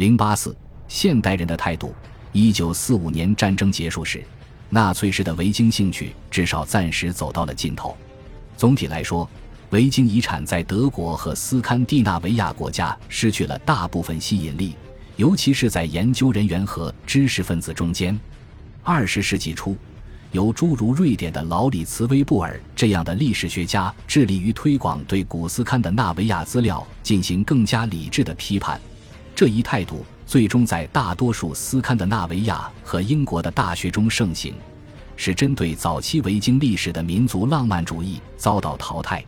零八四，现代人的态度。一九四五年战争结束时，纳粹式的维京兴趣至少暂时走到了尽头。总体来说，维京遗产在德国和斯堪的纳维亚国家失去了大部分吸引力，尤其是在研究人员和知识分子中间。二十世纪初，由诸如瑞典的劳里茨·威布尔这样的历史学家致力于推广对古斯堪的纳维亚资料进行更加理智的批判。这一态度。最终在大多数斯堪的纳维亚和英国的大学中盛行，是针对早期维京历史的民族浪漫主义遭到淘汰。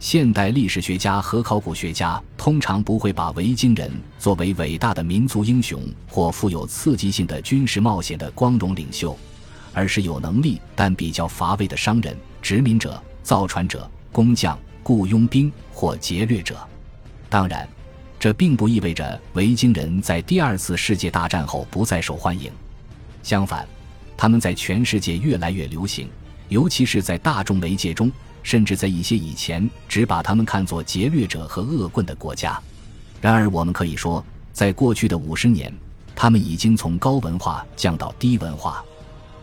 现代历史学家和考古学家通常不会把维京人作为伟大的民族英雄或富有刺激性的军事冒险的光荣领袖，而是有能力但比较乏味的商人、殖民者、造船者、工匠、雇佣兵或劫掠者。当然。这并不意味着维京人在第二次世界大战后不再受欢迎，相反，他们在全世界越来越流行，尤其是在大众媒介中，甚至在一些以前只把他们看作劫掠者和恶棍的国家。然而，我们可以说，在过去的五十年，他们已经从高文化降到低文化。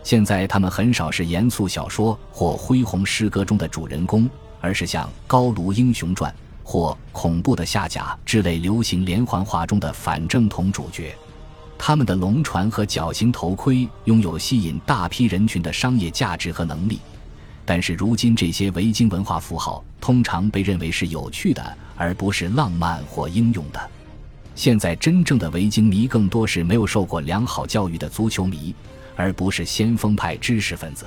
现在，他们很少是严肃小说或恢宏诗歌中的主人公，而是像《高卢英雄传》。或恐怖的下甲之类流行连环画中的反正统主角，他们的龙船和绞刑头盔拥有吸引大批人群的商业价值和能力，但是如今这些维京文化符号通常被认为是有趣的，而不是浪漫或英勇的。现在真正的维京迷更多是没有受过良好教育的足球迷，而不是先锋派知识分子。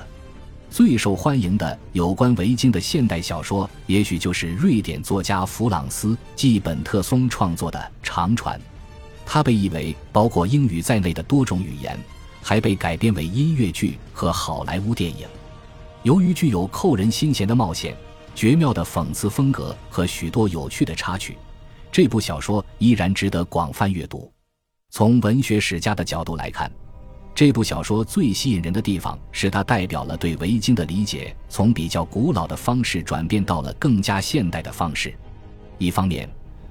最受欢迎的有关维京的现代小说，也许就是瑞典作家弗朗斯·季本特松创作的《长船》。它被译为包括英语在内的多种语言，还被改编为音乐剧和好莱坞电影。由于具有扣人心弦的冒险、绝妙的讽刺风格和许多有趣的插曲，这部小说依然值得广泛阅读。从文学史家的角度来看。这部小说最吸引人的地方是它代表了对维京的理解从比较古老的方式转变到了更加现代的方式。一方面，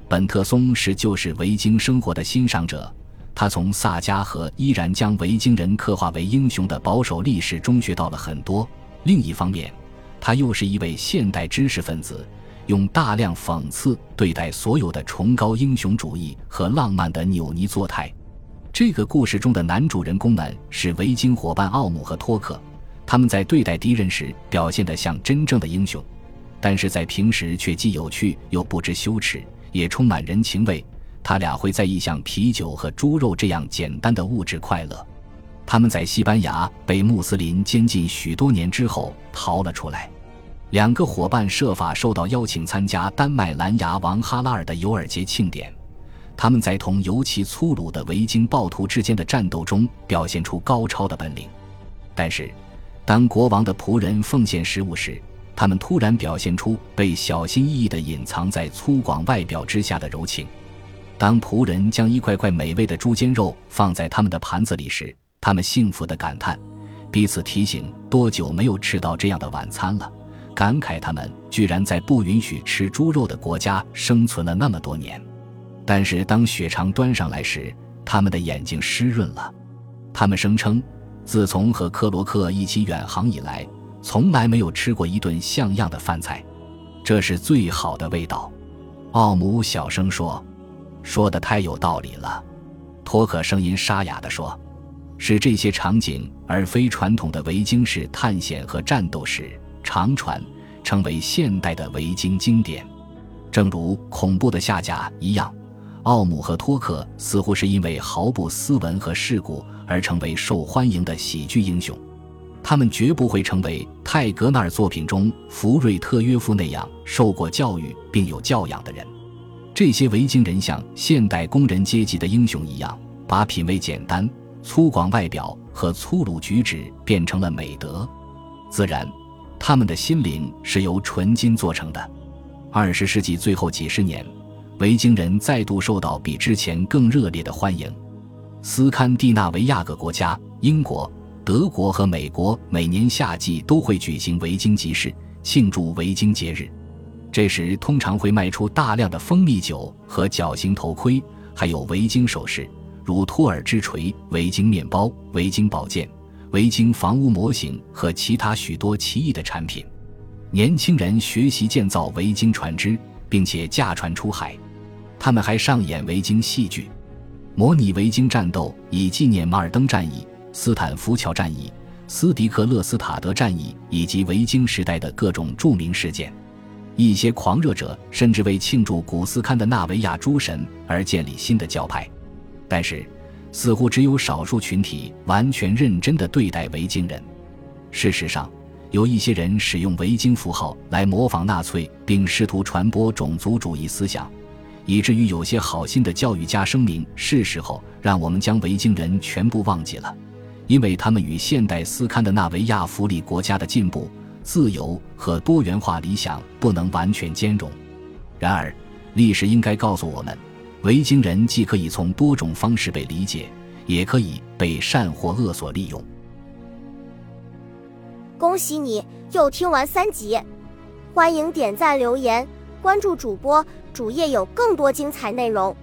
本特松是旧式维京生活的欣赏者，他从萨迦和依然将维京人刻画为英雄的保守历史中学到了很多；另一方面，他又是一位现代知识分子，用大量讽刺对待所有的崇高英雄主义和浪漫的扭捏作态。这个故事中的男主人公们是维京伙伴奥姆和托克，他们在对待敌人时表现得像真正的英雄，但是在平时却既有趣又不知羞耻，也充满人情味。他俩会在意像啤酒和猪肉这样简单的物质快乐。他们在西班牙被穆斯林监禁许多年之后逃了出来，两个伙伴设法受到邀请参加丹麦蓝牙王哈拉尔的尤尔节庆典。他们在同尤其粗鲁的维京暴徒之间的战斗中表现出高超的本领，但是，当国王的仆人奉献食物时，他们突然表现出被小心翼翼地隐藏在粗犷外表之下的柔情。当仆人将一块块美味的猪肩肉放在他们的盘子里时，他们幸福地感叹，彼此提醒多久没有吃到这样的晚餐了，感慨他们居然在不允许吃猪肉的国家生存了那么多年。但是当血肠端上来时，他们的眼睛湿润了。他们声称，自从和克罗克一起远航以来，从来没有吃过一顿像样的饭菜。这是最好的味道。奥姆小声说：“说的太有道理了。”托克声音沙哑地说：“是这些场景，而非传统的维京式探险和战斗时长传，成为现代的维京经典，正如恐怖的下架一样。”奥姆和托克似乎是因为毫不斯文和世故而成为受欢迎的喜剧英雄，他们绝不会成为泰格纳尔作品中福瑞特约夫那样受过教育并有教养的人。这些维京人像现代工人阶级的英雄一样，把品味简单、粗犷外表和粗鲁举止变成了美德。自然，他们的心灵是由纯金做成的。二十世纪最后几十年。维京人再度受到比之前更热烈的欢迎。斯堪的纳维亚各国家、英国、德国和美国每年夏季都会举行维京集市，庆祝维京节日。这时通常会卖出大量的蜂蜜酒和绞刑头盔，还有维京首饰、如托尔之锤、维京面包、维京宝剑、维京房屋模型和其他许多奇异的产品。年轻人学习建造维京船只，并且驾船出海。他们还上演维京戏剧，模拟维京战斗，以纪念马尔登战役、斯坦福桥战役、斯迪克勒斯塔德战役以及维京时代的各种著名事件。一些狂热者甚至为庆祝古斯堪的纳维亚诸神而建立新的教派。但是，似乎只有少数群体完全认真地对待维京人。事实上，有一些人使用维京符号来模仿纳粹，并试图传播种族主义思想，以至于有些好心的教育家声明：是时候让我们将维京人全部忘记了，因为他们与现代斯堪的纳维亚福利国家的进步、自由和多元化理想不能完全兼容。然而，历史应该告诉我们。维京人既可以从多种方式被理解，也可以被善或恶所利用。恭喜你又听完三集，欢迎点赞、留言、关注主播，主页有更多精彩内容。